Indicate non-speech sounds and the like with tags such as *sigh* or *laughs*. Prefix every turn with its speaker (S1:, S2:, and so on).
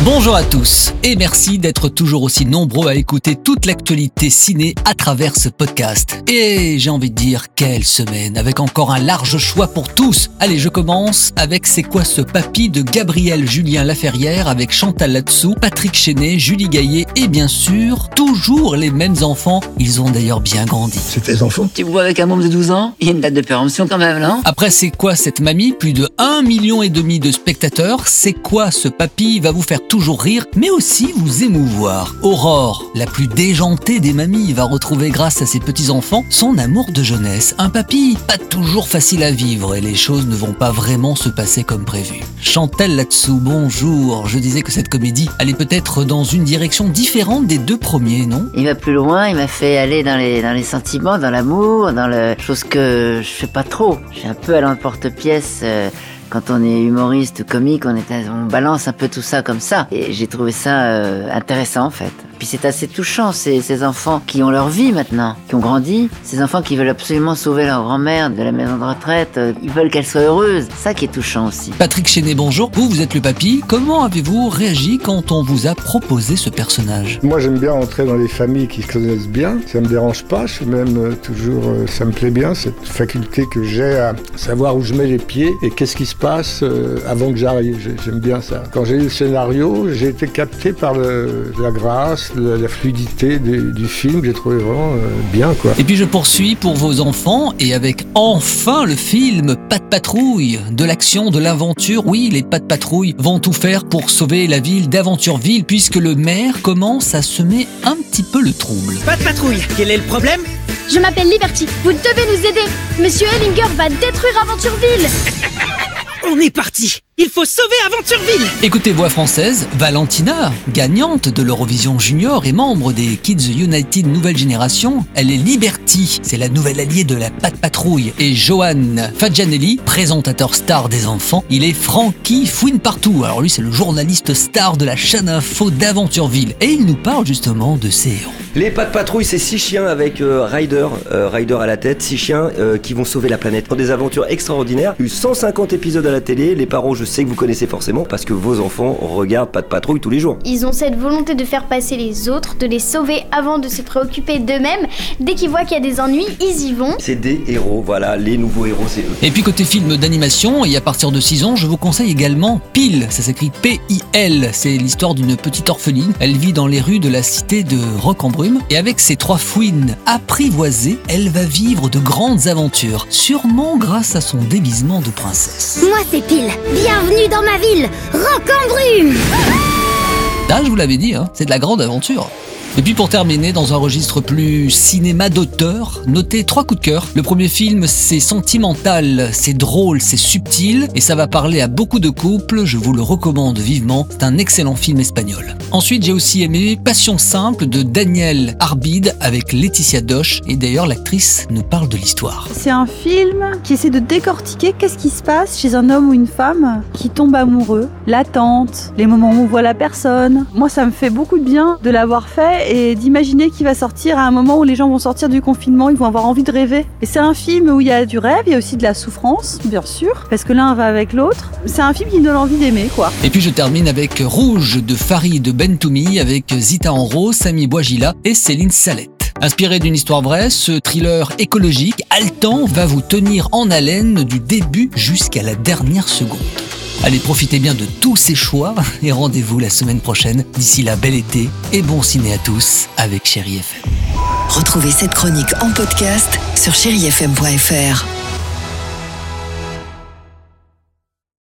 S1: Bonjour à tous et merci d'être toujours aussi nombreux à écouter toute l'actualité ciné à travers ce podcast. Et j'ai envie de dire quelle semaine avec encore un large choix pour tous. Allez, je commence avec C'est quoi ce papy de Gabriel Julien Laferrière avec Chantal Latsou, Patrick Chenet, Julie Gaillet et bien sûr toujours les mêmes enfants. Ils ont d'ailleurs bien grandi.
S2: C'est tes enfants
S3: Tu vois avec un môme de 12 ans Il y a une date de péremption quand même, non?
S1: Après, c'est quoi cette mamie? Plus de 1 million et demi de spectateurs. C'est quoi ce papy? Va vous faire toujours rire, mais aussi vous émouvoir. Aurore, la plus déjantée des mamies, va retrouver grâce à ses petits-enfants son amour de jeunesse. Un papy pas toujours facile à vivre et les choses ne vont pas vraiment se passer comme prévu. Chantal là-dessous, bonjour. Je disais que cette comédie allait peut-être dans une direction différente des deux premiers, non?
S3: Il va plus loin, il m'a fait aller dans les, sentiments, dans l'amour, dans le chose que je fais pas trop. Je suis un peu à l'emporte-pièce. euh, quand on est humoriste, comique, on, balance un peu tout ça comme ça. Et j'ai trouvé ça euh, intéressant en fait. Puis c'est assez touchant, ces, ces enfants qui ont leur vie maintenant, qui ont grandi, ces enfants qui veulent absolument sauver leur grand-mère de la maison de retraite, euh, ils veulent qu'elle soit heureuse. Ça qui est touchant aussi.
S1: Patrick Chenet, bonjour. Vous, vous êtes le papy. Comment avez-vous réagi quand on vous a proposé ce personnage?
S2: Moi j'aime bien entrer dans les familles qui se connaissent bien, ça me dérange pas, je suis même euh, toujours, euh, ça me plaît bien, cette faculté que j'ai à savoir où je mets les pieds et qu'est-ce qui se passe euh, avant que j'arrive, J'ai- j'aime bien ça. Quand j'ai eu le scénario, j'ai été capté par le- la grâce, la, la fluidité du, du film, j'ai trouvé vraiment euh, bien quoi.
S1: Et puis je poursuis pour vos enfants et avec enfin le film Pas de patrouille, de l'action, de l'aventure. Oui, les pas de patrouille vont tout faire pour sauver la ville d'Aventureville puisque le maire commence à semer un petit peu le trouble.
S4: Pas de patrouille. Quel est le problème?
S5: Je m'appelle Liberty. Vous devez nous aider. Monsieur Ellinger va détruire Aventureville. *laughs*
S4: On est parti. Il faut sauver Aventureville.
S1: Écoutez voix française, Valentina, gagnante de l'Eurovision Junior et membre des Kids United Nouvelle Génération, elle est Liberty, c'est la nouvelle alliée de la Pat Patrouille. Et Johan Fadjanelli, présentateur star des enfants, il est Frankie Fouine Partout. Alors lui c'est le journaliste star de la chaîne info d'Aventureville. Et il nous parle justement de ses héros.
S6: Les pas de patrouille, c'est six chiens avec euh, Ryder, euh, Ryder à la tête, six chiens euh, qui vont sauver la planète. Pour des aventures extraordinaires, eu 150 épisodes à la télé, les parents je sais que vous connaissez forcément parce que vos enfants regardent pas de patrouille tous les jours.
S5: Ils ont cette volonté de faire passer les autres, de les sauver avant de se préoccuper d'eux-mêmes. Dès qu'ils voient qu'il y a des ennuis, ils y vont.
S6: C'est des héros, voilà, les nouveaux héros c'est eux.
S1: Et puis côté film d'animation, et à partir de 6 ans, je vous conseille également Pile. Ça s'écrit P-I-L. C'est l'histoire d'une petite orpheline. Elle vit dans les rues de la cité de Et avec ses trois fouines apprivoisées, elle va vivre de grandes aventures. Sûrement grâce à son déguisement de princesse.
S5: Moi, c'est Pile. Bienvenue dans ma ville, Rock en Brume.
S1: Ah, je vous l'avais dit, hein, c'est de la grande aventure. Et puis pour terminer, dans un registre plus cinéma d'auteur, notez trois coups de cœur. Le premier film, c'est sentimental, c'est drôle, c'est subtil, et ça va parler à beaucoup de couples, je vous le recommande vivement, c'est un excellent film espagnol. Ensuite, j'ai aussi aimé Passion simple de Daniel Arbide avec Laetitia Doche, et d'ailleurs l'actrice nous parle de l'histoire.
S7: C'est un film qui essaie de décortiquer qu'est-ce qui se passe chez un homme ou une femme qui tombe amoureux, l'attente, les moments où on voit la personne. Moi, ça me fait beaucoup de bien de l'avoir fait et d'imaginer qu'il va sortir à un moment où les gens vont sortir du confinement, ils vont avoir envie de rêver. Et c'est un film où il y a du rêve, il y a aussi de la souffrance, bien sûr, parce que l'un va avec l'autre. C'est un film qui donne envie d'aimer, quoi.
S1: Et puis je termine avec Rouge de Farid Bentoumi avec Zita Enro, Sami Bouagila et Céline Salette. Inspiré d'une histoire vraie, ce thriller écologique haletant va vous tenir en haleine du début jusqu'à la dernière seconde. Allez, profitez bien de tous ces choix *laughs* et rendez-vous la semaine prochaine. D'ici là, bel été et bon ciné à tous avec Chéri FM.
S8: Retrouvez cette chronique en podcast sur chérifm.fr.